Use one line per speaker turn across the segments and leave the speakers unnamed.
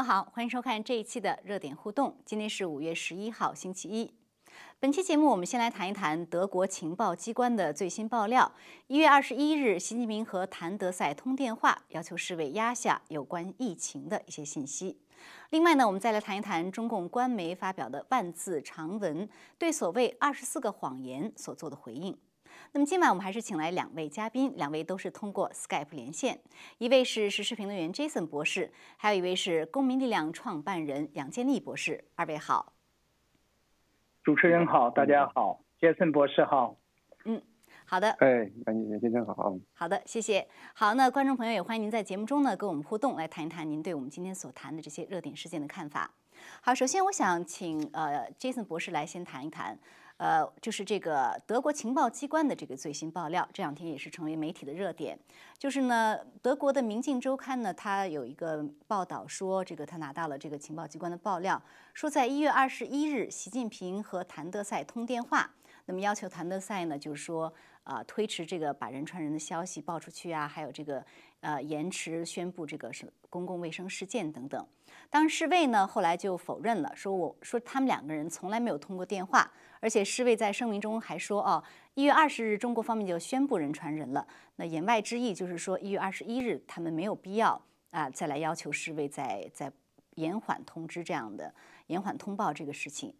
友好，欢迎收看这一期的热点互动。今天是五月十一号，星期一。本期节目，我们先来谈一谈德国情报机关的最新爆料。一月二十一日，习近平和谭德赛通电话，要求世卫压下有关疫情的一些信息。另外呢，我们再来谈一谈中共官媒发表的万字长文，对所谓二十四个谎言所做的回应。那么今晚我们还是请来两位嘉宾，两位都是通过 Skype 连线，一位是时事评论员 Jason 博士，还有一位是公民力量创办人杨建立博士。二位好。
主持人好，大家好，，Jason 博士好。
嗯，好的。
哎，杨杨先生好。
好的，谢谢。好，那观众朋友也欢迎您在节目中呢跟我们互动，来谈一谈您对我们今天所谈的这些热点事件的看法。好，首先我想请呃 Jason 博士来先谈一谈，呃，就是这个德国情报机关的这个最新爆料，这两天也是成为媒体的热点。就是呢，德国的《明镜周刊》呢，它有一个报道说，这个他拿到了这个情报机关的爆料，说在一月二十一日，习近平和谭德塞通电话，那么要求谭德赛呢，就是说啊，推迟这个把人传人的消息报出去啊，还有这个呃延迟宣布这个是公共卫生事件等等。当世卫呢后来就否认了，说我说他们两个人从来没有通过电话，而且世卫在声明中还说哦。一月二十日，中国方面就宣布人传人了。那言外之意就是说，一月二十一日他们没有必要啊再来要求世卫再再延缓通知这样的延缓通报这个事情。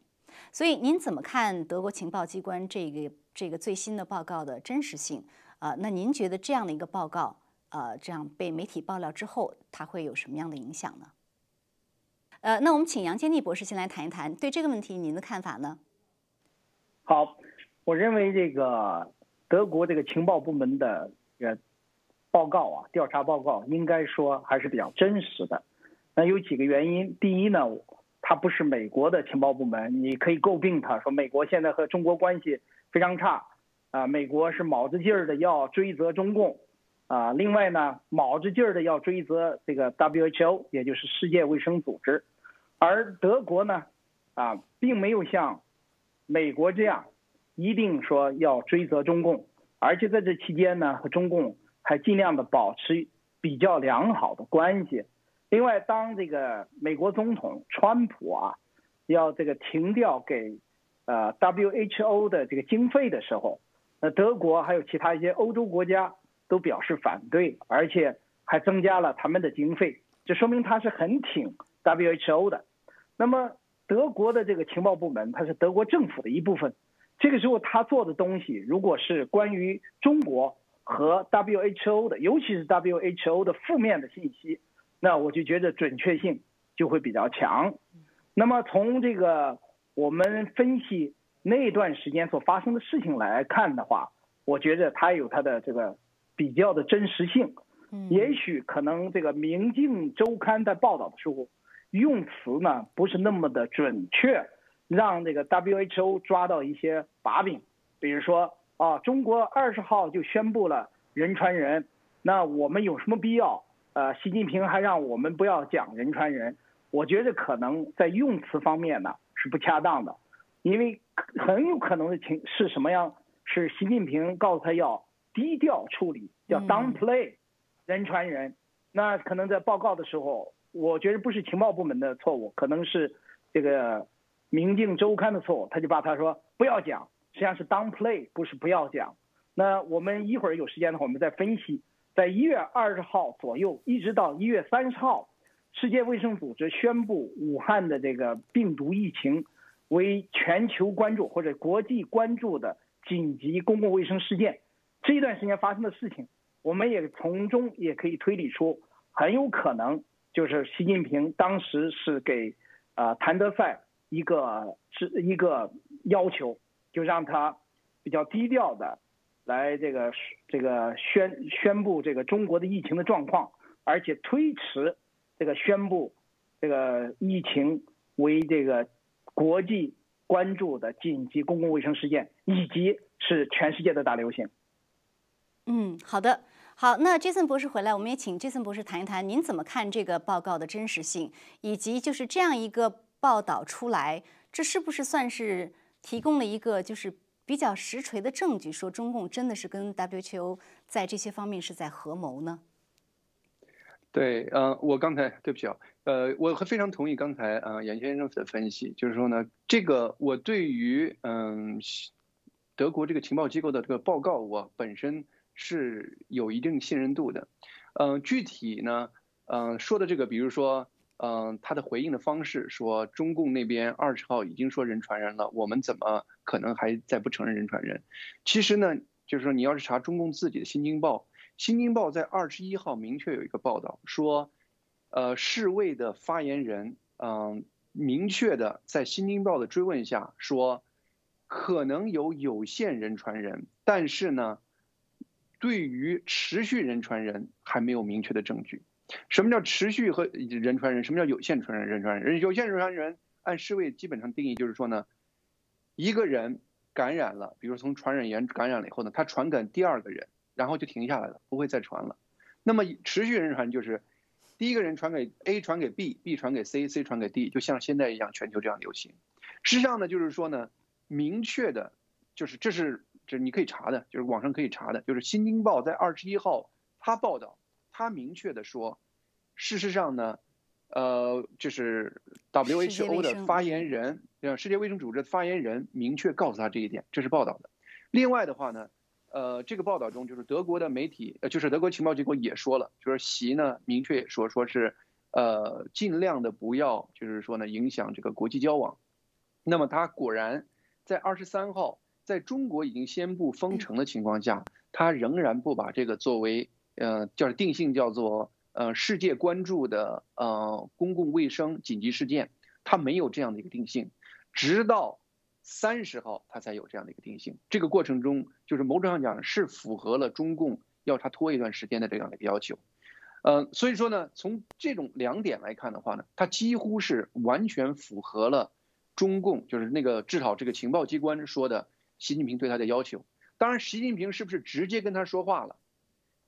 所以您怎么看德国情报机关这个这个最新的报告的真实性？啊，那您觉得这样的一个报告，呃，这样被媒体爆料之后，它会有什么样的影响呢？呃，那我们请杨建立博士先来谈一谈对这个问题您的看法呢？
好。我认为这个德国这个情报部门的呃报告啊，调查报告应该说还是比较真实的。那有几个原因，第一呢，它不是美国的情报部门，你可以诟病他说美国现在和中国关系非常差啊，美国是卯着劲儿的要追责中共啊。另外呢，卯着劲儿的要追责这个 WHO，也就是世界卫生组织，而德国呢啊，并没有像美国这样。一定说要追责中共，而且在这期间呢，和中共还尽量的保持比较良好的关系。另外，当这个美国总统川普啊，要这个停掉给呃 WHO 的这个经费的时候，那德国还有其他一些欧洲国家都表示反对，而且还增加了他们的经费，这说明他是很挺 WHO 的。那么，德国的这个情报部门，它是德国政府的一部分。这个时候他做的东西，如果是关于中国和 WHO 的，尤其是 WHO 的负面的信息，那我就觉得准确性就会比较强。那么从这个我们分析那段时间所发生的事情来看的话，我觉得它有它的这个比较的真实性。也许可能这个《明镜周刊》在报道的时候用词呢不是那么的准确。让这个 WHO 抓到一些把柄，比如说啊，中国二十号就宣布了人传人，那我们有什么必要？呃，习近平还让我们不要讲人传人，我觉得可能在用词方面呢是不恰当的，因为很有可能的情是什么样？是习近平告诉他要低调处理，叫 downplay 人传人，那可能在报告的时候，我觉得不是情报部门的错误，可能是这个。《明镜周刊》的错误，他就把他说不要讲，实际上是 downplay，不是不要讲。那我们一会儿有时间的话，我们再分析。在一月二十号左右，一直到一月三十号，世界卫生组织宣布武汉的这个病毒疫情为全球关注或者国际关注的紧急公共卫生事件。这一段时间发生的事情，我们也从中也可以推理出，很有可能就是习近平当时是给啊谭德赛。一个是一个要求，就让他比较低调的来这个这个宣宣布这个中国的疫情的状况，而且推迟这个宣布这个疫情为这个国际关注的紧急公共卫生事件，以及是全世界的大流行。
嗯，好的，好，那杰森博士回来，我们也请杰森博士谈一谈，您怎么看这个报告的真实性，以及就是这样一个。报道出来，这是不是算是提供了一个就是比较实锤的证据，说中共真的是跟 WHO 在这些方面是在合谋呢？
对，呃，我刚才对不起啊，呃，我非常同意刚才呃杨先生的分析，就是说呢，这个我对于嗯德国这个情报机构的这个报告，我本身是有一定信任度的。嗯，具体呢，嗯说的这个，比如说，嗯他的回应的方式，说中共那边二十号已经说人传人了，我们怎么可能还在不承认人传人？其实呢，就是说你要是查中共自己的《新京报》，《新京报》在二十一号明确有一个报道说。呃，世卫的发言人，嗯，明确的在《新京报》的追问下说，可能有有限人传人，但是呢，对于持续人传人还没有明确的证据。什么叫持续和人传人？什么叫有限传人？人传人？有限人传人，按世卫基本上定义就是说呢，一个人感染了，比如从传染源感染了以后呢，他传给第二个人，然后就停下来了，不会再传了。那么持续人传就是。第一个人传给 A，传给 B，B 传给 C，C 传给 D，就像现在一样，全球这样流行。实际上呢，就是说呢，明确的，就是这是这你可以查的，就是网上可以查的，就是《新京报》在二十一号他报道，他明确的说，事实上呢，呃，就是 WHO 的发言人，世界卫生组织的发言人明确告诉他这一点，这是报道的。另外的话呢。呃，这个报道中就是德国的媒体，呃，就是德国情报机构也说了，就是习呢明确说说是，呃，尽量的不要，就是说呢影响这个国际交往。那么他果然在二十三号，在中国已经宣布封城的情况下，他仍然不把这个作为，呃，叫定性叫做呃世界关注的呃公共卫生紧急事件，它没有这样的一个定性，直到。三十号它才有这样的一个定性，这个过程中就是某种上讲是符合了中共要他拖一段时间的这样的一个要求，呃，所以说呢，从这种两点来看的话呢，他几乎是完全符合了中共就是那个至少这个情报机关说的习近平对他的要求。当然，习近平是不是直接跟他说话了，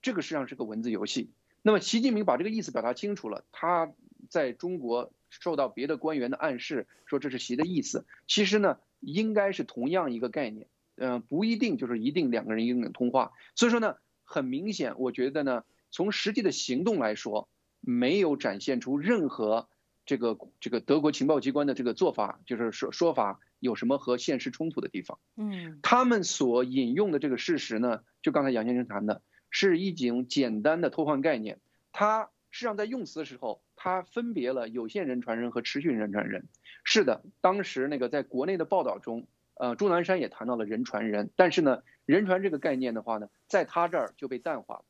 这个实际上是个文字游戏。那么习近平把这个意思表达清楚了，他在中国受到别的官员的暗示，说这是习的意思。其实呢。应该是同样一个概念，嗯，不一定就是一定两个人一定能通话。所以说呢，很明显，我觉得呢，从实际的行动来说，没有展现出任何这个这个德国情报机关的这个做法，就是说说法有什么和现实冲突的地方。
嗯，
他们所引用的这个事实呢，就刚才杨先生谈的，是一种简单的偷换概念。它实际上在用词的时候。它分别了有限人传人和持续人传人。是的，当时那个在国内的报道中，呃，钟南山也谈到了人传人，但是呢，人传这个概念的话呢，在他这儿就被淡化了。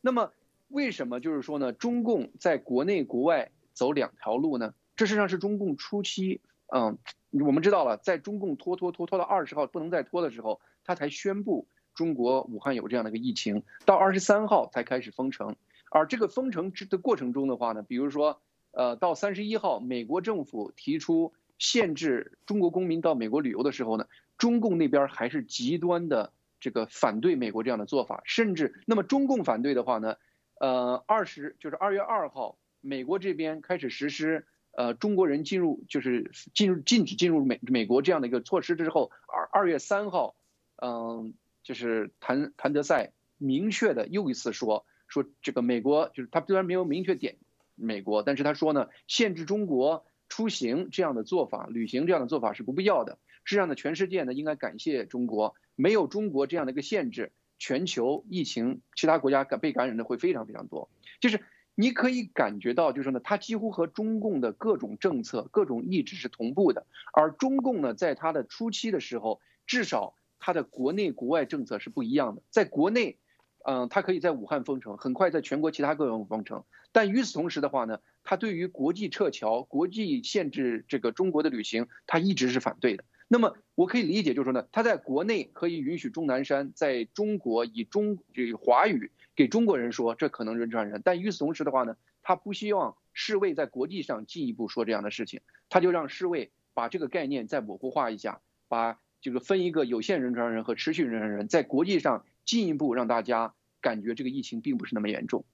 那么，为什么就是说呢？中共在国内国外走两条路呢？这实际上是中共初期，嗯，我们知道了，在中共拖拖拖拖到二十号不能再拖的时候，他才宣布中国武汉有这样的一个疫情，到二十三号才开始封城。而这个封城之的过程中的话呢，比如说，呃，到三十一号，美国政府提出限制中国公民到美国旅游的时候呢，中共那边还是极端的这个反对美国这样的做法，甚至那么中共反对的话呢，呃，二十就是二月二号，美国这边开始实施呃中国人进入就是进入禁止进入美美国这样的一个措施之后，二二月三号，嗯，就是谭谭德赛明确的又一次说。说这个美国就是他虽然没有明确点美国，但是他说呢，限制中国出行这样的做法、旅行这样的做法是不必要的。实际上呢，全世界呢应该感谢中国，没有中国这样的一个限制，全球疫情其他国家感被感染的会非常非常多。就是你可以感觉到，就是呢，它几乎和中共的各种政策、各种意志是同步的。而中共呢，在它的初期的时候，至少它的国内国外政策是不一样的，在国内。嗯，它可以在武汉封城，很快在全国其他各地封城。但与此同时的话呢，它对于国际撤侨、国际限制这个中国的旅行，它一直是反对的。那么我可以理解，就是说呢，他在国内可以允许钟南山在中国以中这个华语给中国人说，这可能人传人。但与此同时的话呢，他不希望世卫在国际上进一步说这样的事情，他就让世卫把这个概念再模糊化一下，把这个分一个有限人传人和持续人传人，在国际上进一步让大家。感觉这个疫情并不是那么严重，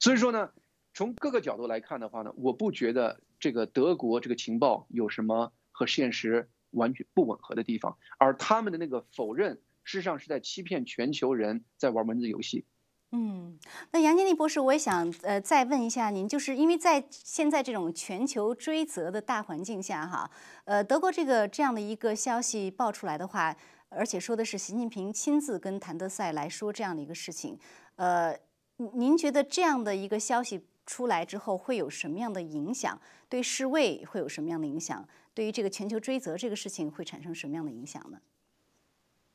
所以说呢，从各个角度来看的话呢，我不觉得这个德国这个情报有什么和现实完全不吻合的地方，而他们的那个否认，事实上是在欺骗全球人，在玩文字游戏。
嗯，那杨建立博士，我也想呃再问一下您，就是因为在现在这种全球追责的大环境下，哈，呃，德国这个这样的一个消息爆出来的话，而且说的是习近平亲自跟谭德赛来说这样的一个事情，呃，您觉得这样的一个消息出来之后会有什么样的影响？对世卫会有什么样的影响？对于这个全球追责这个事情会产生什么样的影响呢？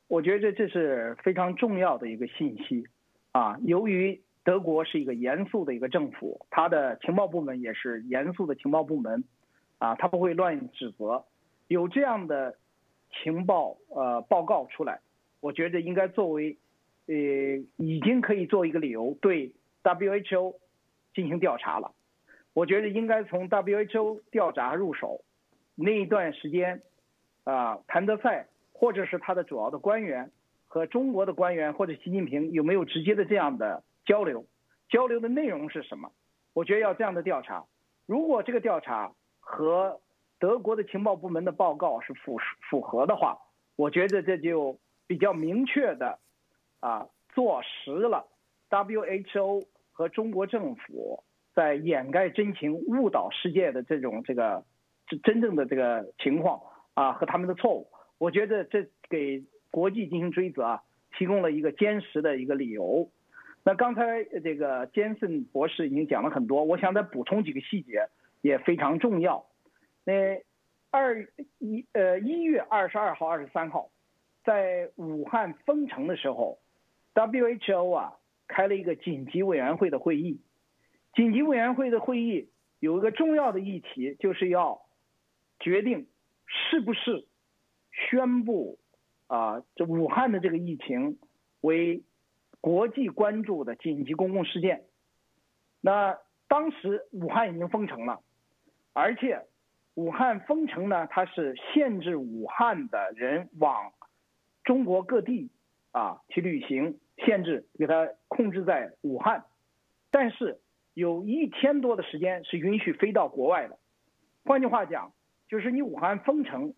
我觉得这是非常重要的一个信息。啊，由于德国是一个严肃的一个政府，它的情报部门也是严肃的情报部门，啊，他不会乱指责。有这样的情报呃报告出来，我觉得应该作为呃已经可以做一个理由对 WHO 进行调查了。我觉得应该从 WHO 调查入手。那一段时间，啊，谭德赛或者是他的主要的官员。和中国的官员或者习近平有没有直接的这样的交流？交流的内容是什么？我觉得要这样的调查。如果这个调查和德国的情报部门的报告是符符合的话，我觉得这就比较明确的啊，坐实了 WHO 和中国政府在掩盖真情、误导世界的这种这个真正的这个情况啊和他们的错误。我觉得这给。国际进行追责啊，提供了一个坚实的一个理由。那刚才这个坚森博士已经讲了很多，我想再补充几个细节也非常重要。那二一呃一月二十二号、二十三号，在武汉封城的时候，WHO 啊开了一个紧急委员会的会议。紧急委员会的会议有一个重要的议题，就是要决定是不是宣布。啊，这武汉的这个疫情为国际关注的紧急公共事件。那当时武汉已经封城了，而且武汉封城呢，它是限制武汉的人往中国各地啊去旅行，限制给它控制在武汉。但是有一天多的时间是允许飞到国外的。换句话讲，就是你武汉封城。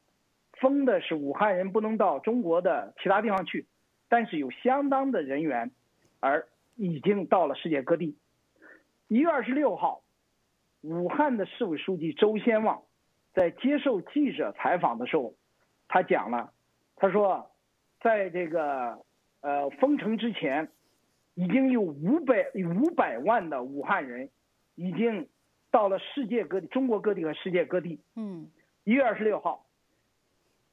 封的是武汉人不能到中国的其他地方去，但是有相当的人员，而已经到了世界各地。一月二十六号，武汉的市委书记周先旺在接受记者采访的时候，他讲了，他说，在这个呃封城之前，已经有五百五百万的武汉人已经到了世界各地，中国各地和世界各地。
嗯，
一月二十六号。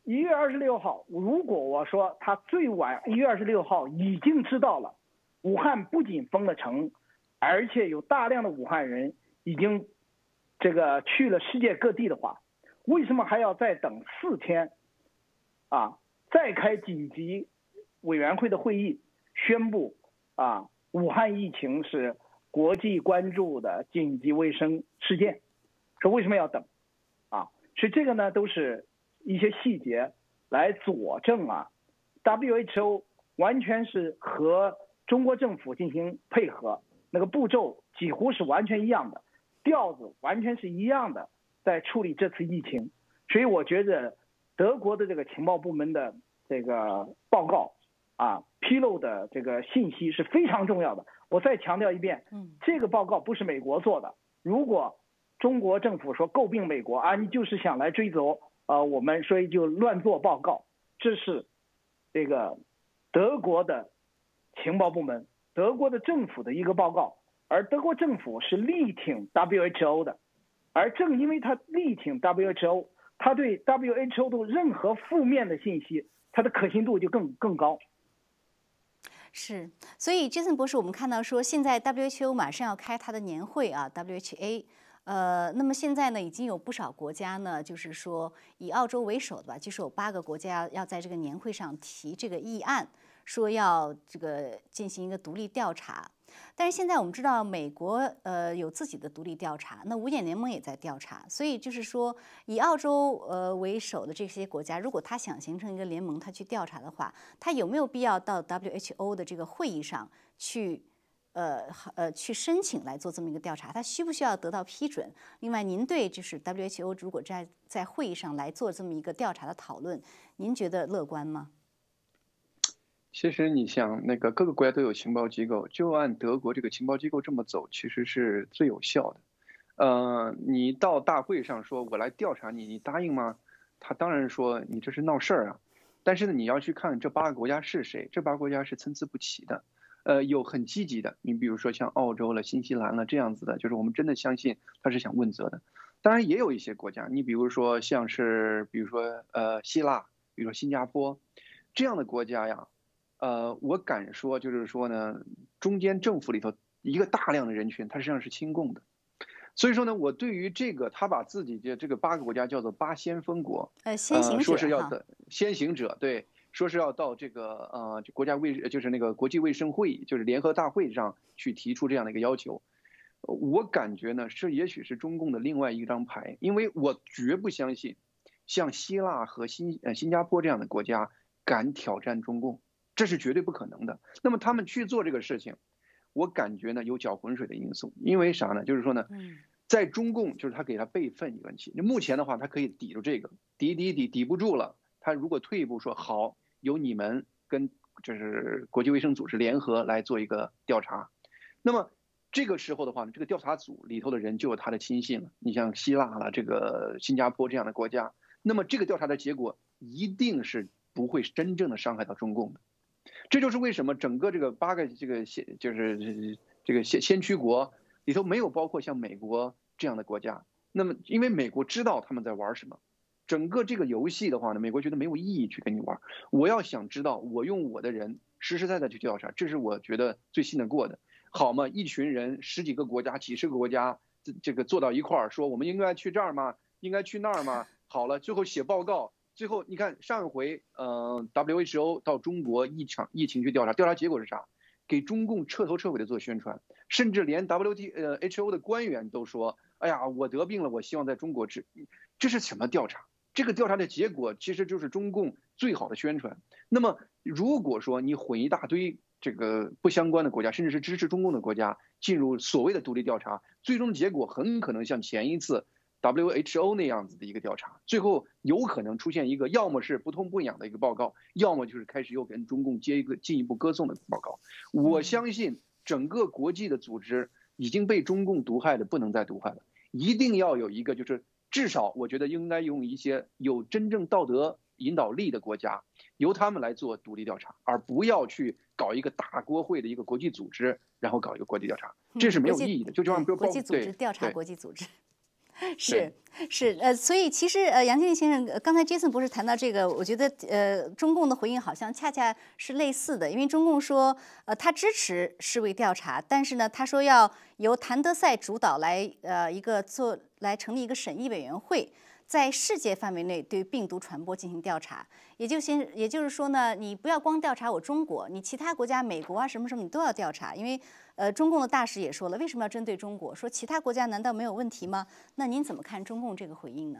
一月二十六号，如果我说他最晚一月二十六号已经知道了，武汉不仅封了城，而且有大量的武汉人已经这个去了世界各地的话，为什么还要再等四天？啊，再开紧急委员会的会议，宣布啊，武汉疫情是国际关注的紧急卫生事件，说为什么要等？啊，所以这个呢都是。一些细节来佐证啊，WHO 完全是和中国政府进行配合，那个步骤几乎是完全一样的，调子完全是一样的，在处理这次疫情。所以我觉得德国的这个情报部门的这个报告啊，披露的这个信息是非常重要的。我再强调一遍，
嗯，
这个报告不是美国做的。如果中国政府说诟病美国啊，你就是想来追责。啊，我们所以就乱做报告，这是这个德国的情报部门、德国的政府的一个报告，而德国政府是力挺 WHO 的，而正因为他力挺 WHO，他对 WHO 的任何负面的信息，它的可信度就更更高。
是，所以杰森博士，我们看到说，现在 WHO 马上要开他的年会啊，WHA。呃，那么现在呢，已经有不少国家呢，就是说以澳洲为首的吧，就是有八个国家要在这个年会上提这个议案，说要这个进行一个独立调查。但是现在我们知道，美国呃有自己的独立调查，那五眼联盟也在调查，所以就是说以澳洲呃为首的这些国家，如果他想形成一个联盟，他去调查的话，他有没有必要到 WHO 的这个会议上去？呃呃，去申请来做这么一个调查，他需不需要得到批准？另外，您对就是 WHO 如果在在会议上来做这么一个调查的讨论，您觉得乐观吗？
其实你想，那个各个国家都有情报机构，就按德国这个情报机构这么走，其实是最有效的。呃，你到大会上说我来调查你，你答应吗？他当然说你这是闹事儿啊。但是呢，你要去看这八个国家是谁，这八个国家是参差不齐的。呃，有很积极的，你比如说像澳洲了、新西兰了这样子的，就是我们真的相信他是想问责的。当然也有一些国家，你比如说像是比如说呃希腊，比如说新加坡这样的国家呀。呃，我敢说，就是说呢，中间政府里头一个大量的人群，他实际上是亲共的，所以说呢，我对于这个他把自己的这个八个国家叫做八先锋国，
呃，先行者
说是要的先行者，对，说是要到这个呃国家卫就是那个国际卫生会议，就是联合大会上去提出这样的一个要求，我感觉呢，这也许是中共的另外一张牌，因为我绝不相信，像希腊和新呃新加坡这样的国家敢挑战中共。这是绝对不可能的。那么他们去做这个事情，我感觉呢有搅浑水的因素。因为啥呢？就是说呢，在中共就是他给他备份一个问题。目前的话，他可以抵住这个，抵抵抵抵不住了。他如果退一步说好，由你们跟就是国际卫生组织联合来做一个调查，那么这个时候的话呢，这个调查组里头的人就有他的亲信了。你像希腊了，这个新加坡这样的国家，那么这个调查的结果一定是不会真正的伤害到中共的。这就是为什么整个这个八个这个先就是这个先先驱国里头没有包括像美国这样的国家。那么，因为美国知道他们在玩什么，整个这个游戏的话呢，美国觉得没有意义去跟你玩。我要想知道，我用我的人实实在在去调查，这是我觉得最信得过的，好吗？一群人十几个国家、几十个国家，这这个坐到一块儿说，我们应该去这儿吗？应该去那儿吗？好了，最后写报告。最后，你看上一回，嗯，WHO 到中国一场疫情去调查，调查结果是啥？给中共彻头彻尾的做宣传，甚至连 WT 呃 HO 的官员都说，哎呀，我得病了，我希望在中国治。这是什么调查？这个调查的结果其实就是中共最好的宣传。那么，如果说你混一大堆这个不相关的国家，甚至是支持中共的国家进入所谓的独立调查，最终结果很可能像前一次。WHO 那样子的一个调查，最后有可能出现一个要么是不痛不痒的一个报告，要么就是开始又跟中共接一个进一步歌颂的报告。我相信整个国际的组织已经被中共毒害的不能再毒害了，一定要有一个就是至少我觉得应该用一些有真正道德引导力的国家，由他们来做独立调查，而不要去搞一个大国会的一个国际组织，然后搞一个国际调查，这是没有意义的。就这样，
国际组织调查国际组织。是是呃，所以其实呃，杨建先生刚才杰森博士谈到这个，我觉得呃，中共的回应好像恰恰是类似的，因为中共说呃，他支持世卫调查，但是呢，他说要由谭德赛主导来呃一个做来成立一个审议委员会。在世界范围内对病毒传播进行调查，也就先，也就是说呢，你不要光调查我中国，你其他国家，美国啊什么什么，你都要调查。因为，呃，中共的大使也说了，为什么要针对中国？说其他国家难道没有问题吗？那您怎么看中共这个回应呢？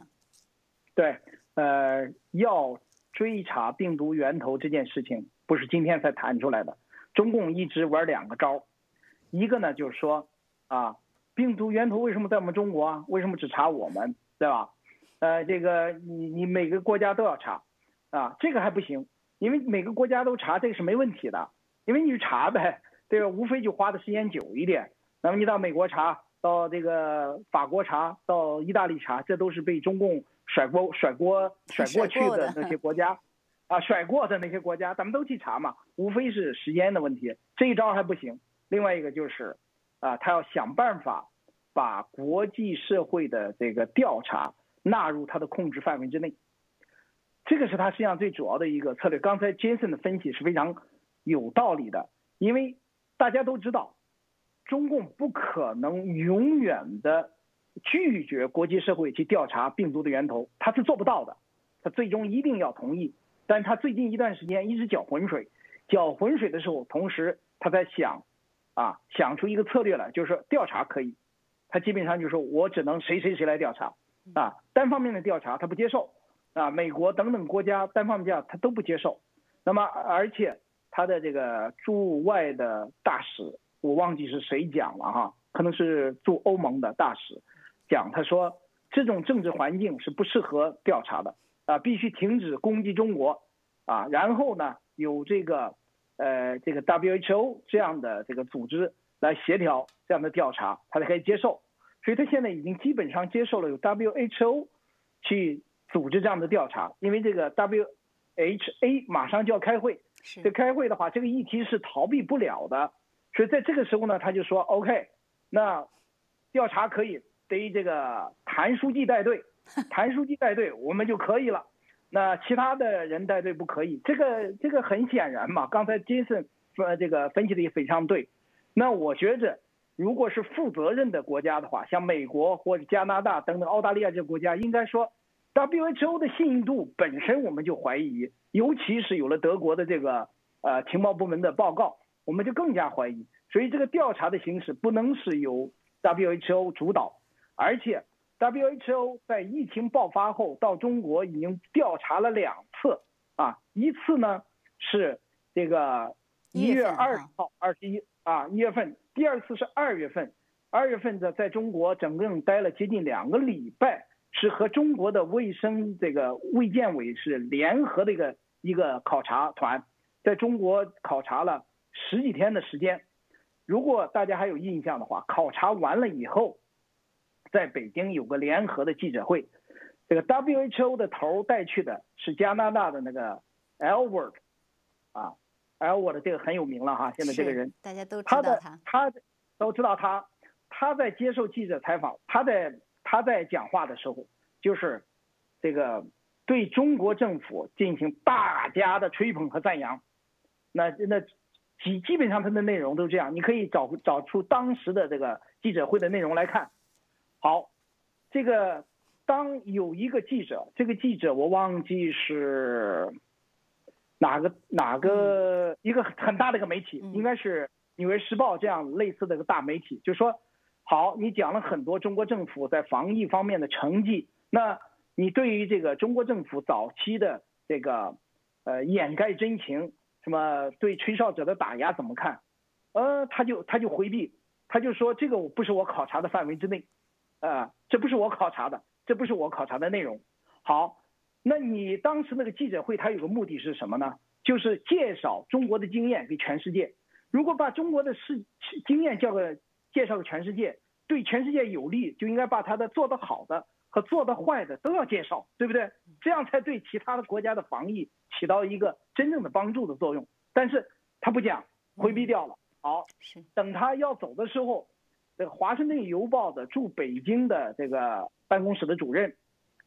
对，呃，要追查病毒源头这件事情，不是今天才谈出来的。中共一直玩两个招，一个呢就是说，啊，病毒源头为什么在我们中国啊？为什么只查我们，对吧？呃，这个你你每个国家都要查，啊，这个还不行，因为每个国家都查，这个是没问题的，因为你去查呗，这个无非就花的时间久一点。那么你到美国查，到这个法国查，到意大利查，这都是被中共甩锅甩锅甩过去的那些国家，啊，甩过的那些国家，咱们都去查嘛，无非是时间的问题。这一招还不行，另外一个就是，啊，他要想办法把国际社会的这个调查。纳入他的控制范围之内，这个是他实际上最主要的一个策略。刚才杰森的分析是非常有道理的，因为大家都知道，中共不可能永远的拒绝国际社会去调查病毒的源头，他是做不到的，他最终一定要同意。但他最近一段时间一直搅浑水，搅浑水的时候，同时他在想，啊，想出一个策略来，就是调查可以，他基本上就是说我只能谁谁谁来调查。啊，单方面的调查他不接受，啊，美国等等国家单方面调查他都不接受。那么，而且他的这个驻外的大使，我忘记是谁讲了哈，可能是驻欧盟的大使讲，他说这种政治环境是不适合调查的，啊，必须停止攻击中国，啊，然后呢，有这个呃这个 WHO 这样的这个组织来协调这样的调查，他才可以接受。所以他现在已经基本上接受了有 WHO 去组织这样的调查，因为这个 WHA 马上就要开会，这开会的话，这个议题是逃避不了的。所以在这个时候呢，他就说 OK，那调查可以，得这个谭书记带队，谭书记带队我们就可以了。那其他的人带队不可以，这个这个很显然嘛。刚才杰森呃这个分析的也非常对。那我觉着。如果是负责任的国家的话，像美国或者加拿大等等澳大利亚这些国家，应该说，WHO 的信誉度本身我们就怀疑，尤其是有了德国的这个呃情报部门的报告，我们就更加怀疑。所以这个调查的形式不能是由 WHO 主导，而且 WHO 在疫情爆发后到中国已经调查了两次啊，一次呢是这个一月二十号二十一啊一月份。第二次是二月份，二月份的在中国整整待了接近两个礼拜，是和中国的卫生这个卫健委是联合的一个一个考察团，在中国考察了十几天的时间。如果大家还有印象的话，考察完了以后，在北京有个联合的记者会，这个 WHO 的头带去的是加拿大的那个 Albert，啊。而我的这个很有名了哈，现在这个人，
大家都知道
他，他都知道他，他在接受记者采访，他在他在讲话的时候，就是这个对中国政府进行大家的吹捧和赞扬，那那基基本上他的内容都这样，你可以找找出当时的这个记者会的内容来看。好，这个当有一个记者，这个记者我忘记是。哪个哪个一个很大的一个媒体，应该是《纽约时报》这样类似的一个大媒体，就说，好，你讲了很多中国政府在防疫方面的成绩，那你对于这个中国政府早期的这个，呃，掩盖真情，什么对吹哨者的打压怎么看？呃，他就他就回避，他就说这个我不是我考察的范围之内，啊，这不是我考察的，这不是我考察的内容。好。那你当时那个记者会，它有个目的是什么呢？就是介绍中国的经验给全世界。如果把中国的事经验叫个介绍给全世界，对全世界有利，就应该把他的做得好的和做得坏的都要介绍，对不对？这样才对其他的国家的防疫起到一个真正的帮助的作用。但是他不讲，回避掉了。好，等他要走的时候，这个《华盛顿邮报》的驻北京的这个办公室的主任。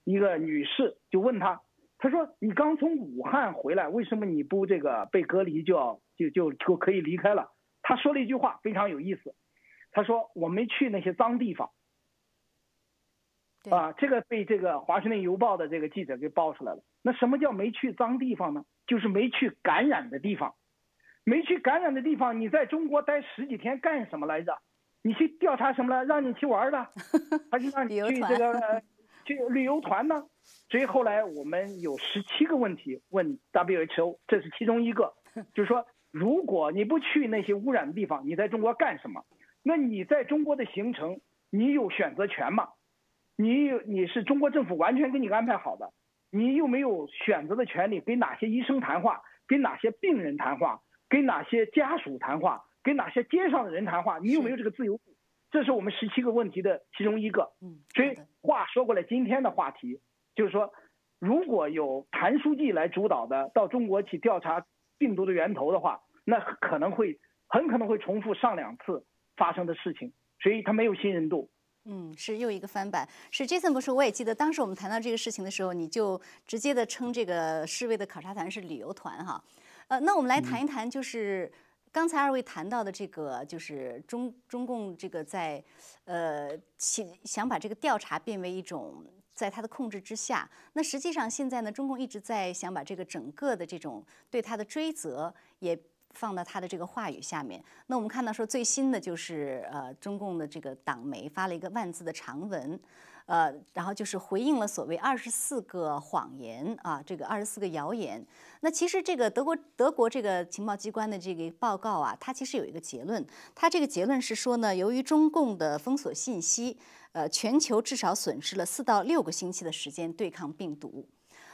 一个女士就问他，他说：“你刚从武汉回来，为什么你不这个被隔离就要就就就可以离开了？”他说了一句话非常有意思，他说：“我没去那些脏地方。”啊，这个被这个《华盛顿邮报》的这个记者给爆出来了。那什么叫没去脏地方呢？就是没去感染的地方，没去感染的地方。你在中国待十几天干什么来着？你去调查什么了？让你去玩的，还是让你去这个？就旅游团呢，所以后来我们有十七个问题问 WHO，这是其中一个，就是说，如果你不去那些污染的地方，你在中国干什么？那你在中国的行程，你有选择权吗？你你是中国政府完全给你安排好的，你有没有选择的权利？跟哪些医生谈话？跟哪些病人谈话？跟哪些家属谈话？跟哪些街上的人谈话？你有没有这个自由？这是我们十七个问题的其中一个。嗯，所以话说过来，今天的话题就是说，如果有谭书记来主导的到中国去调查病毒的源头的话，那可能会很可能会重复上两次发生的事情，所以他没有信任度。
嗯，是又一个翻版。是 Jason 博士，我也记得当时我们谈到这个事情的时候，你就直接的称这个世卫的考察团是旅游团哈。呃，那我们来谈一谈就是。刚才二位谈到的这个，就是中中共这个在，呃，想想把这个调查变为一种在他的控制之下。那实际上现在呢，中共一直在想把这个整个的这种对他的追责也放到他的这个话语下面。那我们看到说最新的就是呃，中共的这个党媒发了一个万字的长文。呃，然后就是回应了所谓二十四个谎言啊，这个二十四个谣言。那其实这个德国德国这个情报机关的这个报告啊，它其实有一个结论，它这个结论是说呢，由于中共的封锁信息，呃，全球至少损失了四到六个星期的时间对抗病毒。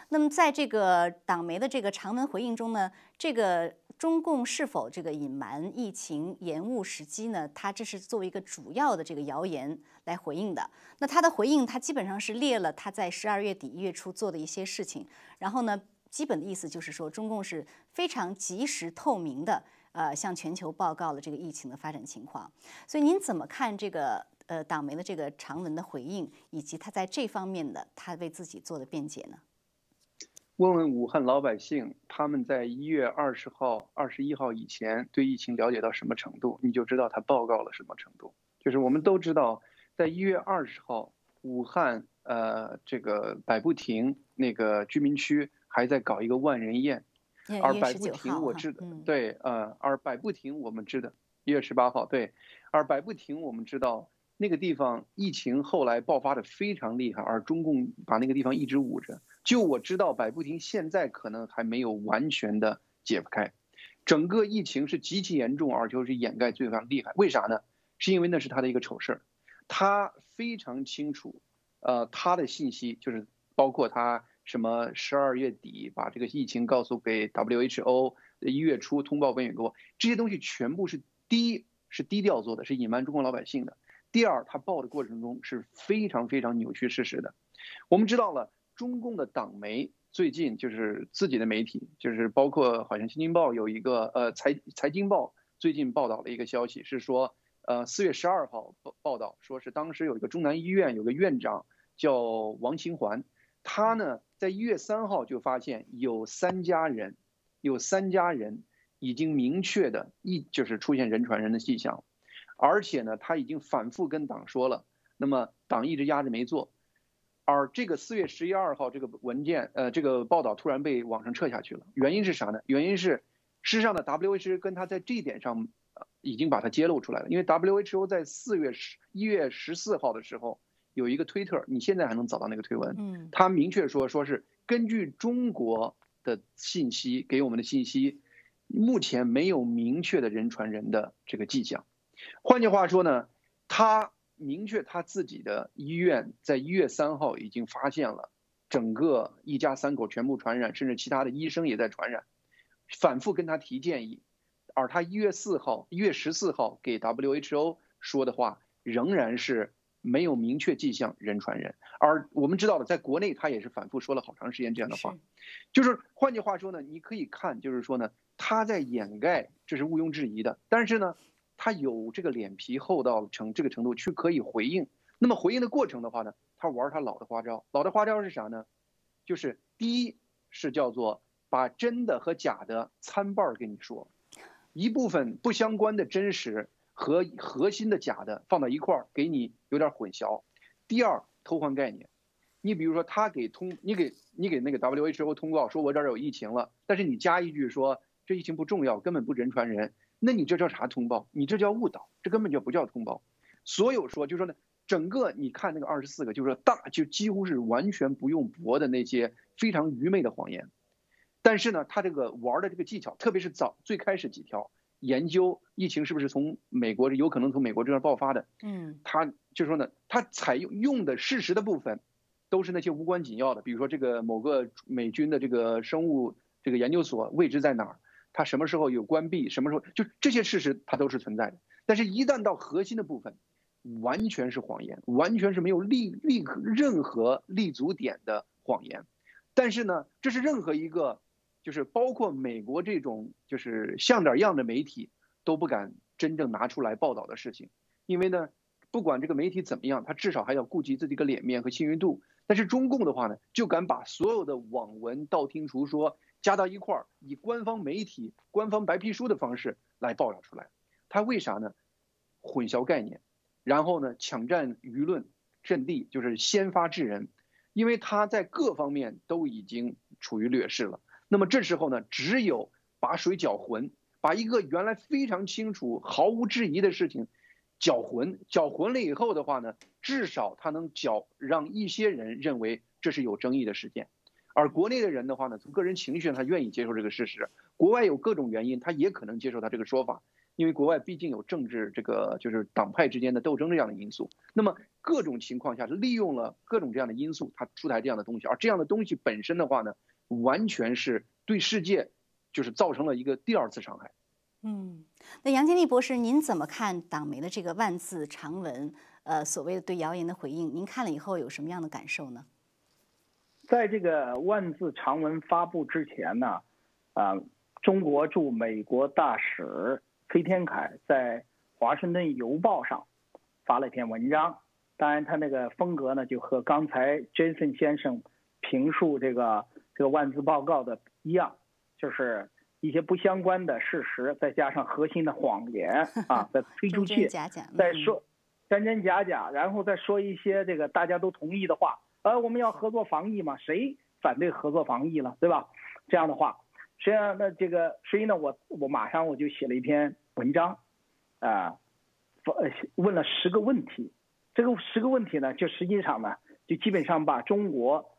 那么在这个党媒的这个长文回应中呢，这个中共是否这个隐瞒疫情、延误时机呢？他这是作为一个主要的这个谣言来回应的。那他的回应，他基本上是列了他在十二月底一月初做的一些事情，然后呢，基本的意思就是说，中共是非常及时、透明的，呃，向全球报告了这个疫情的发展情况。所以您怎么看这个呃党媒的这个长文的回应，以及他在这方面的他为自己做的辩解呢？
问问武汉老百姓，他们在一月二十号、二十一号以前对疫情了解到什么程度，你就知道他报告了什么程度。就是我们都知道，在一月二十号，武汉呃这个百步亭那个居民区还在搞一个万人宴，而百步亭我知道，对，呃，而百步亭我们知道一月十八号，对，而百步亭我们知道那个地方疫情后来爆发的非常厉害，而中共把那个地方一直捂着。就我知道，百步亭现在可能还没有完全的解不开，整个疫情是极其严重，而且是掩盖最非常厉害。为啥呢？是因为那是他的一个丑事儿，他非常清楚，呃，他的信息就是包括他什么十二月底把这个疫情告诉给 WHO，一月初通报文远沟，这些东西全部是低是低调做的，是隐瞒中国老百姓的；第二，他报的过程中是非常非常扭曲事实的。我们知道了。中共的党媒最近就是自己的媒体，就是包括好像《新京报》有一个呃财财经报最近报道了一个消息，是说呃四月十二号报报道，说是当时有一个中南医院有个院长叫王清环，他呢在一月三号就发现有三家人，有三家人已经明确的一就是出现人传人的迹象，而且呢他已经反复跟党说了，那么党一直压着没做。而这个四月十一二号这个文件，呃，这个报道突然被网上撤下去了，原因是啥呢？原因是，事实上呢，WHO 跟他在这一点上，呃，已经把它揭露出来了。因为 WHO 在四月十一月十四号的时候有一个推特，你现在还能找到那个推文，嗯，他明确说，说是根据中国的信息给我们的信息，目前没有明确的人传人的这个迹象。换句话说呢，他。明确他自己的医院在一月三号已经发现了整个一家三口全部传染，甚至其他的医生也在传染，反复跟他提建议，而他一月四号、一月十四号给 WHO 说的话仍然是没有明确迹象人传人。而我们知道了，在国内他也是反复说了好长时间这样的话，就是换句话说呢，你可以看，就是说呢，他在掩盖，这是毋庸置疑的。但是呢。他有这个脸皮厚到成这个程度去可以回应，那么回应的过程的话呢，他玩他老的花招，老的花招是啥呢？就是第一是叫做把真的和假的参半儿跟你说，一部分不相关的真实和核心的假的放到一块儿给你有点混淆。第二偷换概念，你比如说他给通你给你给那个 WHO 通告说我这儿有疫情了，但是你加一句说这疫情不重要，根本不人传人。那你这叫啥通报？你这叫误导，这根本就不叫通报。所有说，就说呢，整个你看那个二十四个，就是说大，就几乎是完全不用驳的那些非常愚昧的谎言。但是呢，他这个玩的这个技巧，特别是早最开始几条研究疫情是不是从美国有可能从美国这边爆发的，嗯，他就说呢，他采用用的事实的部分，都是那些无关紧要的，比如说这个某个美军的这个生物这个研究所位置在哪儿。它什么时候有关闭？什么时候就这些事实它都是存在的，但是，一旦到核心的部分，完全是谎言，完全是没有立立任何立足点的谎言。但是呢，这是任何一个，就是包括美国这种就是像点样的媒体都不敢真正拿出来报道的事情，因为呢，不管这个媒体怎么样，他至少还要顾及自己个脸面和信誉度。但是中共的话呢，就敢把所有的网文道听途说。加到一块儿，以官方媒体、官方白皮书的方式来报道出来，他为啥呢？混淆概念，然后呢，抢占舆论阵地，就是先发制人，因为他在各方面都已经处于劣势了。那么这时候呢，只有把水搅浑，把一个原来非常清楚、毫无质疑的事情搅浑，搅浑了以后的话呢，至少他能搅让一些人认为这是有争议的事件。而国内的人的话呢，从个人情绪上，他愿意接受这个事实；国外有各种原因，他也可能接受他这个说法。因为国外毕竟有政治这个就是党派之间的斗争这样的因素。那么各种情况下利用了各种这样的因素，他出台这样的东西，而这样的东西本身的话呢，完全是对世界就是造成了一个第二次伤害。
嗯，那杨建立博士，您怎么看党媒的这个万字长文？呃，所谓的对谣言的回应，您看了以后有什么样的感受呢？
在这个万字长文发布之前呢，啊，中国驻美国大使崔天凯在《华盛顿邮报》上发了一篇文章，当然他那个风格呢，就和刚才 Jason 先生评述这个这个万字报告的一样，就是一些不相关的事实，再加上核心的谎言 啊，再推出去，再说。真真假假，然后再说一些这个大家都同意的话，呃，我们要合作防疫嘛，谁反对合作防疫了，对吧？这样的话，实际上那这个，所以呢，我我马上我就写了一篇文章，啊，问了十个问题，这个十个问题呢，就实际上呢，就基本上把中国，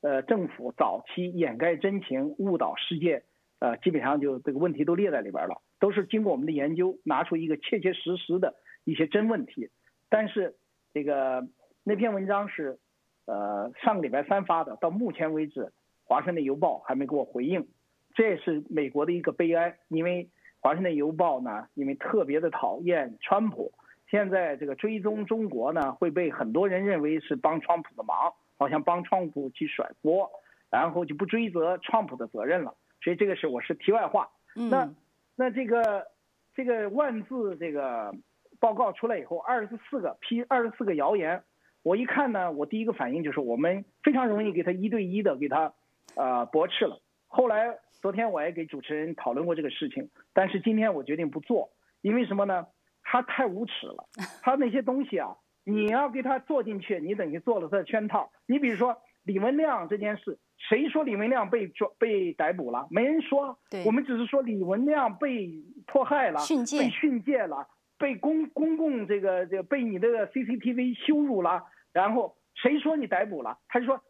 呃，政府早期掩盖真情、误导世界，呃，基本上就这个问题都列在里边了，都是经过我们的研究，拿出一个切切实实的一些真问题。但是，这个那篇文章是，呃，上个礼拜三发的，到目前为止，华盛顿邮报还没给我回应，这也是美国的一个悲哀。因为华盛顿邮报呢，因为特别的讨厌川普，现在这个追踪中国呢，会被很多人认为是帮川普的忙，好像帮川普去甩锅，然后就不追责川普的责任了。所以这个是我是题外话。那那这个这个万字这个。报告出来以后，二十四个批二十四个谣言，我一看呢，我第一个反应就是我们非常容易给他一对一的给他，呃驳斥了。后来昨天我也给主持人讨论过这个事情，但是今天我决定不做，因为什么呢？他太无耻了，他那些东西啊，你要给他做进去，你等于做了他的圈套。你比如说李文亮这件事，谁说李文亮被抓被逮捕了？没人说，我们只是说李文亮被迫害了，被训诫了。被公公共这个这个被你这个 CCTV 羞辱了，然后谁说你逮捕了？他就说，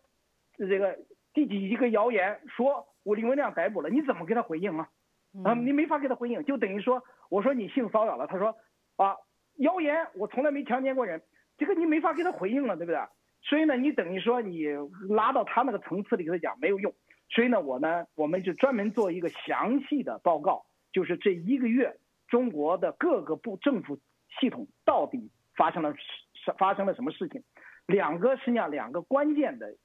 这个第几一个谣言说我李文亮逮捕了，你怎么给他回应啊？啊，你没法给他回应，就等于说我说你性骚扰了，他说啊谣言我从来没强奸过人，这个你没法给他回应了，对不对？所以呢，你等于说你拉到他那个层次里给他讲没有用，所以呢，我呢我们就专门做一个详细的报告，就是这一个月。中国的各个部政府系统到底发生了发生了什么事情？两个实际上两个关键的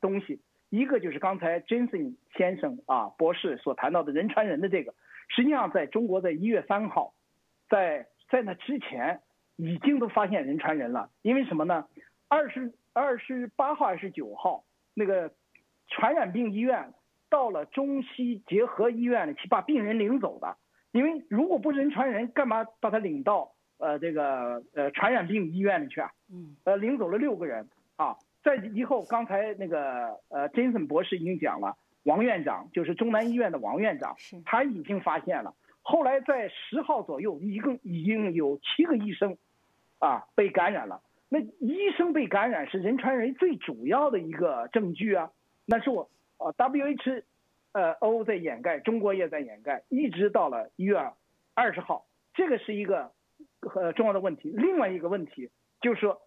东西，一个就是刚才 Jensen 先生啊博士所谈到的人传人的这个，实际上在中国在一月三号，在在那之前已经都发现人传人了。因为什么呢？二十二十八号还是九号，那个传染病医院到了中西结合医院去把病人领走的。因为如果不人传人，干嘛把他领到呃这个呃传染病医院里去啊？嗯，呃领走了六个人啊，在以后刚才那个呃 Jason 博士已经讲了，王院长就是中南医院的王院长，他已经发现了。后来在十号左右，一共已经有七个医生啊被感染了。那医生被感染是人传人最主要的一个证据啊。那是我啊 WH。呃，欧在掩盖，中国也在掩盖，一直到了一月二十号，这个是一个呃重要的问题。另外一个问题就是说，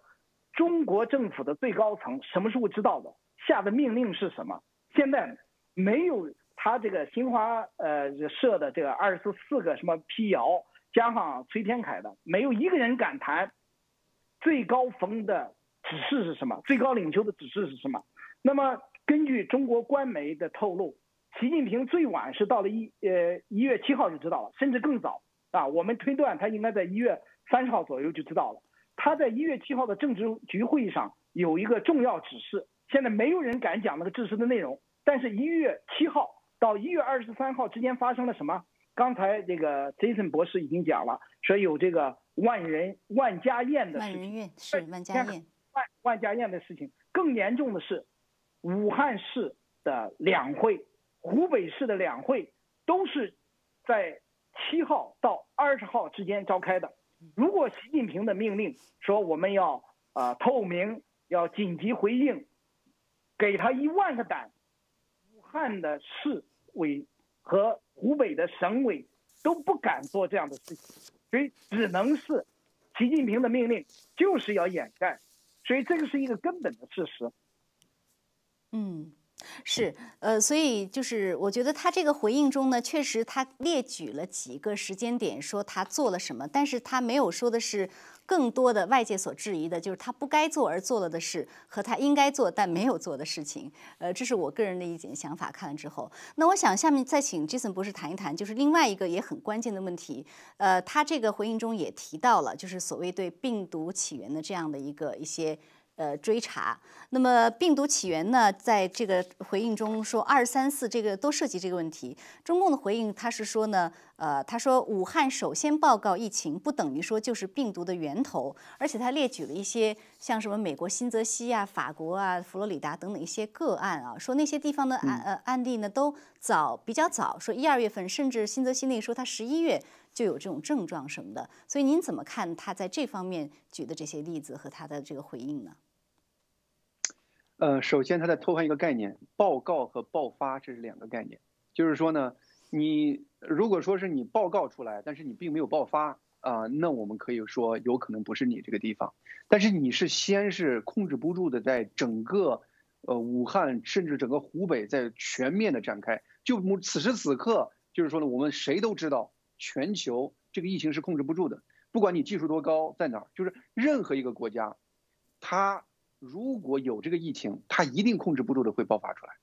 中国政府的最高层什么时候知道的？下的命令是什么？现在没有他这个新华呃社的这个二十四个什么辟谣，加上崔天凯的，没有一个人敢谈最高峰的指示是什么？最高领袖的指示是什么？那么根据中国官媒的透露。习近平最晚是到了一呃一月七号就知道了，甚至更早啊。我们推断他应该在一月三十号左右就知道了。他在一月七号的政治局会议上有一个重要指示，现在没有人敢讲那个指示的内容。但是，一月七号到一月二十三号之间发生了什么？刚才这个 Jason 博士已经讲了，说有这个万人万家宴的事情，
是万家宴，
万万家宴的事情。更严重的是，武汉市的两会。湖北市的两会都是在七号到二十号之间召开的。如果习近平的命令说我们要啊透明，要紧急回应，给他一万个胆，武汉的市委和湖北的省委都不敢做这样的事情。所以只能是习近平的命令就是要掩盖，所以这个是一个根本的事实。
嗯。是，呃，所以就是我觉得他这个回应中呢，确实他列举了几个时间点，说他做了什么，但是他没有说的是更多的外界所质疑的，就是他不该做而做了的事和他应该做但没有做的事情。呃，这是我个人的一点想法。看了之后，那我想下面再请 Jason 博士谈一谈，就是另外一个也很关键的问题。呃，他这个回应中也提到了，就是所谓对病毒起源的这样的一个一些。呃，追查。那么病毒起源呢，在这个回应中说二三四这个都涉及这个问题。中共的回应他是说呢，呃，他说武汉首先报告疫情不等于说就是病毒的源头，而且他列举了一些像什么美国新泽西啊、法国啊、佛罗里达等等一些个案啊，说那些地方的案呃案例呢都早比较早，说一二月份，甚至新泽西那时候他十一月就有这种症状什么的。所以您怎么看他在这方面举的这些例子和他的这个回应呢？
呃，首先他在偷换一个概念，报告和爆发这是两个概念。就是说呢，你如果说是你报告出来，但是你并没有爆发啊，那我们可以说有可能不是你这个地方。但是你是先是控制不住的，在整个呃武汉甚至整个湖北在全面的展开。就此时此刻，就是说呢，我们谁都知道全球这个疫情是控制不住的，不管你技术多高，在哪儿，就是任何一个国家，它。如果有这个疫情，它一定控制不住的会爆发出来。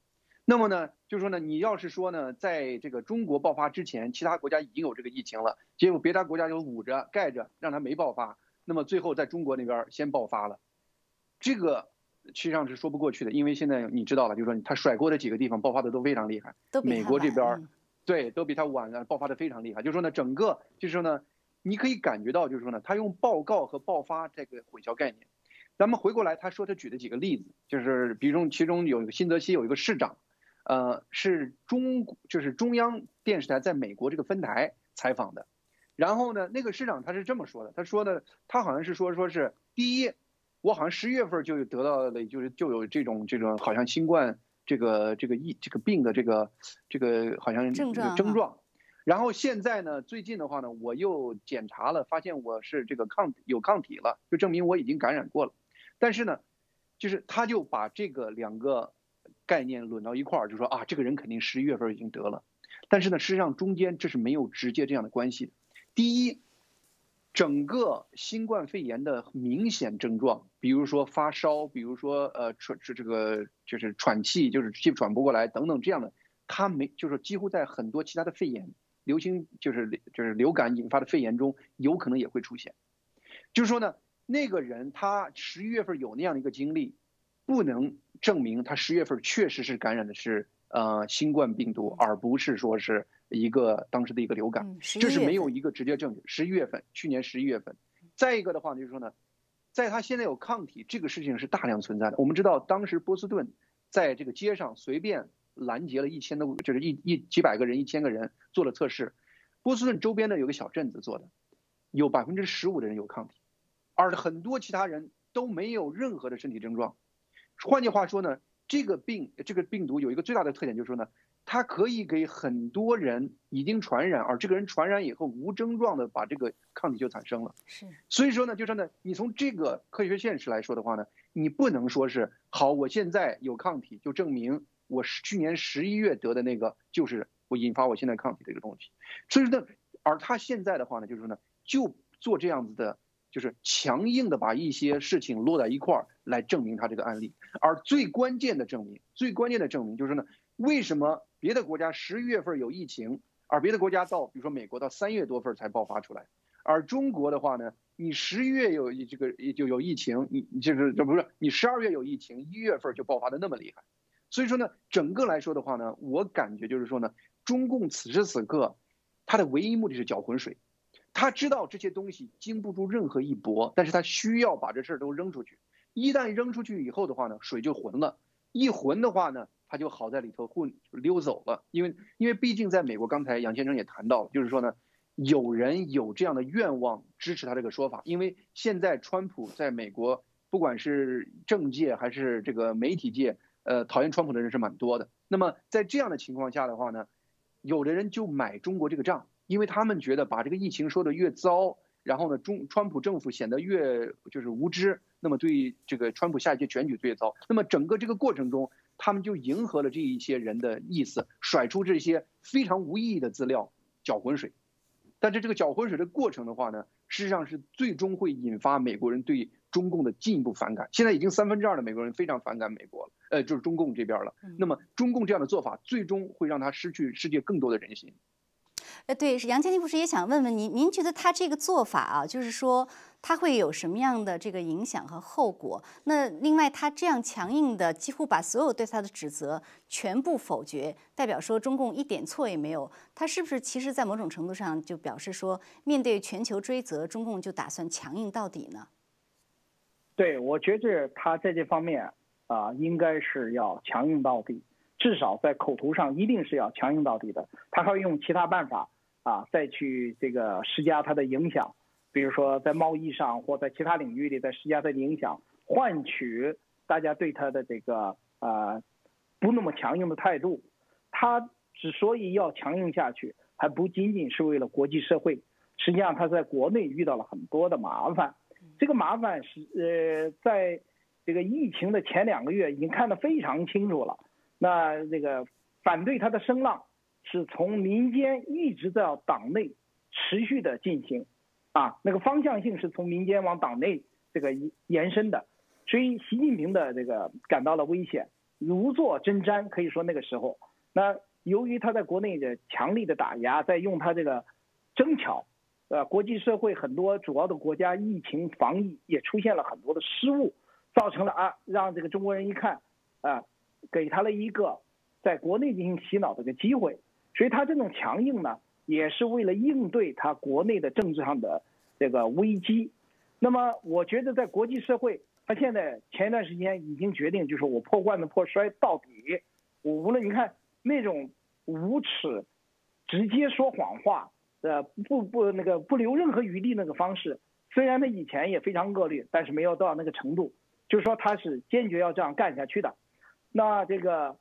那么呢，就是说呢，你要是说呢，在这个中国爆发之前，其他国家已经有这个疫情了，结果别的国家就捂着盖着，让它没爆发。那么最后在中国那边先爆发了，这个实际上是说不过去的，因为现在你知道了，就是说他甩锅的几个地方爆发的都非常厉害，美国这边对都比他晚了，爆发的非常厉害。就是说呢，整个就是说呢，你可以感觉到，就是说呢，他用报告和爆发这个混淆概念。咱们回过来，他说他举的几个例子，就是比如其中有一个新泽西有一个市长，呃，是中就是中央电视台在美国这个分台采访的，然后呢，那个市长他是这么说的，他说的他好像是说说是第一，我好像十月份就得到了，就是就有这种这种好像新冠这个这个疫这个病的这个这个好像
症状
症状，然后现在呢，最近的话呢，我又检查了，发现我是这个抗有抗体了，就证明我已经感染过了。但是呢，就是他就把这个两个概念轮到一块儿，就说啊，这个人肯定十一月份已经得了。但是呢，实际上中间这是没有直接这样的关系的。第一，整个新冠肺炎的明显症状，比如说发烧，比如说呃喘这这个就是喘气，就是气喘不过来等等这样的，他没就是几乎在很多其他的肺炎、流行就是就是流感引发的肺炎中，有可能也会出现。就是说呢。那个人他十一月份有那样的一个经历，不能证明他十月份确实是感染的是呃新冠病毒，而不是说是一个当时的一个流感，这是没有一个直接证据。十一月份，去年十一月份。再一个的话就是说呢，在他现在有抗体这个事情是大量存在的。我们知道当时波士顿在这个街上随便拦截了一千多，就是一一几百个人、一千个人做了测试，波士顿周边的有个小镇子做的，有百分之十五的人有抗体。而很多其他人都没有任何的身体症状，换句话说呢，这个病这个病毒有一个最大的特点就是说呢，它可以给很多人已经传染，而这个人传染以后无症状的把这个抗体就产生了。
是，
所以说呢，就说呢，你从这个科学现实来说的话呢，你不能说是好，我现在有抗体就证明我去年十一月得的那个就是我引发我现在抗体的一个东西。所以说呢，而他现在的话呢，就是说呢，就做这样子的。就是强硬的把一些事情落在一块儿来证明他这个案例，而最关键的证明，最关键的证明就是呢，为什么别的国家十一月份有疫情，而别的国家到比如说美国到三月多份才爆发出来，而中国的话呢，你十一月有这个就有疫情，你就是这不是你十二月有疫情，一月份就爆发的那么厉害，所以说呢，整个来说的话呢，我感觉就是说呢，中共此时此刻，他的唯一目的是搅浑水。他知道这些东西经不住任何一搏，但是他需要把这事儿都扔出去。一旦扔出去以后的话呢，水就浑了。一浑的话呢，他就好在里头混溜走了。因为因为毕竟在美国，刚才杨先生也谈到了，就是说呢，有人有这样的愿望支持他这个说法。因为现在川普在美国，不管是政界还是这个媒体界，呃，讨厌川普的人是蛮多的。那么在这样的情况下的话呢，有的人就买中国这个账。因为他们觉得把这个疫情说的越糟，然后呢，中川普政府显得越就是无知，那么对这个川普下一届选举越糟。那么整个这个过程中，他们就迎合了这一些人的意思，甩出这些非常无意义的资料，搅浑水。但是这个搅浑水的过程的话呢，实际上是最终会引发美国人对中共的进一步反感。现在已经三分之二的美国人非常反感美国了，呃，就是中共这边了。那么中共这样的做法，最终会让他失去世界更多的人心。
呃，对，是杨建立博士也想问问您，您觉得他这个做法啊，就是说他会有什么样的这个影响和后果？那另外，他这样强硬的，几乎把所有对他的指责全部否决，代表说中共一点错也没有。他是不是其实在某种程度上就表示说，面对全球追责，中共就打算强硬到底呢？
对，我觉着他在这方面啊，应该是要强硬到底。至少在口头上一定是要强硬到底的，他还会用其他办法啊，再去这个施加他的影响，比如说在贸易上或在其他领域里再施加他的影响，换取大家对他的这个呃不那么强硬的态度。他之所以要强硬下去，还不仅仅是为了国际社会，实际上他在国内遇到了很多的麻烦。这个麻烦是呃，在这个疫情的前两个月已经看得非常清楚了。那这个反对他的声浪是从民间一直到党内持续的进行，啊，那个方向性是从民间往党内这个延伸的，所以习近平的这个感到了危险，如坐针毡，可以说那个时候，那由于他在国内的强力的打压，在用他这个争巧，呃，国际社会很多主要的国家疫情防疫也出现了很多的失误，造成了啊，让这个中国人一看啊。给他了一个在国内进行洗脑的个机会，所以他这种强硬呢，也是为了应对他国内的政治上的这个危机。那么，我觉得在国际社会，他现在前一段时间已经决定，就是我破罐子破摔到底。我无论你看那种无耻、直接说谎话呃不不那个不留任何余地那个方式，虽然他以前也非常恶劣，但是没有到那个程度，就是说他是坚决要这样干下去的。那这个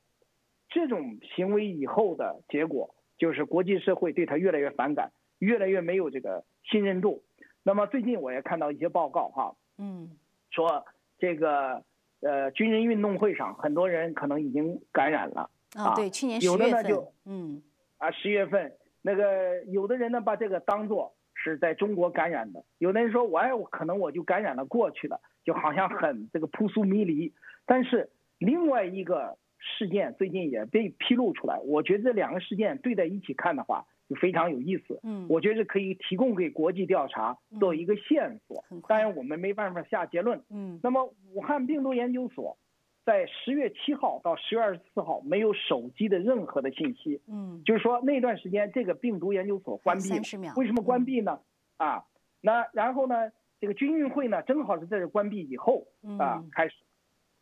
这种行为以后的结果，就是国际社会对他越来越反感，越来越没有这个信任度。那么最近我也看到一些报告哈，
嗯，
说这个呃军人运动会上很多人可能已经感染了啊，
对，去年十
月
份，
嗯，啊十月份那个有的人呢把这个当做是在中国感染的，有的人说我哎可能我就感染了过去了，就好像很这个扑朔迷离，但是。另外一个事件最近也被披露出来，我觉得这两个事件对在一起看的话，就非常有意思。
嗯，
我觉得可以提供给国际调查做一个线索。当然我们没办法下结论。
嗯，
那么武汉病毒研究所在十月七号到十月二十四号没有手机的任何的信息。
嗯，
就是说那段时间这个病毒研究所关闭了。为什么关闭呢？啊，那然后呢，这个军运会呢，正好是在这关闭以后啊开始。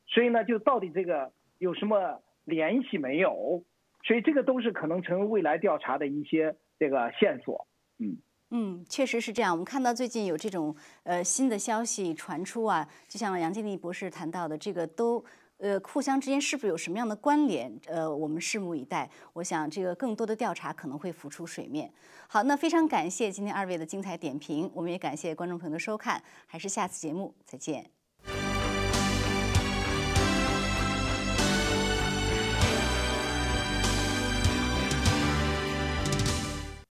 所以呢，就到底这个有什么联系没有？所以这个都是可能成为未来调查的一些这个线索。
嗯嗯，确实是这样。我们看到最近有这种呃新的消息传出啊，就像杨建立博士谈到的，这个都呃互相之间是不是有什么样的关联？呃，我们拭目以待。我想这个更多的调查可能会浮出水面。好，那非常感谢今天二位的精彩点评，我们也感谢观众朋友的收看，还是下次节目再见。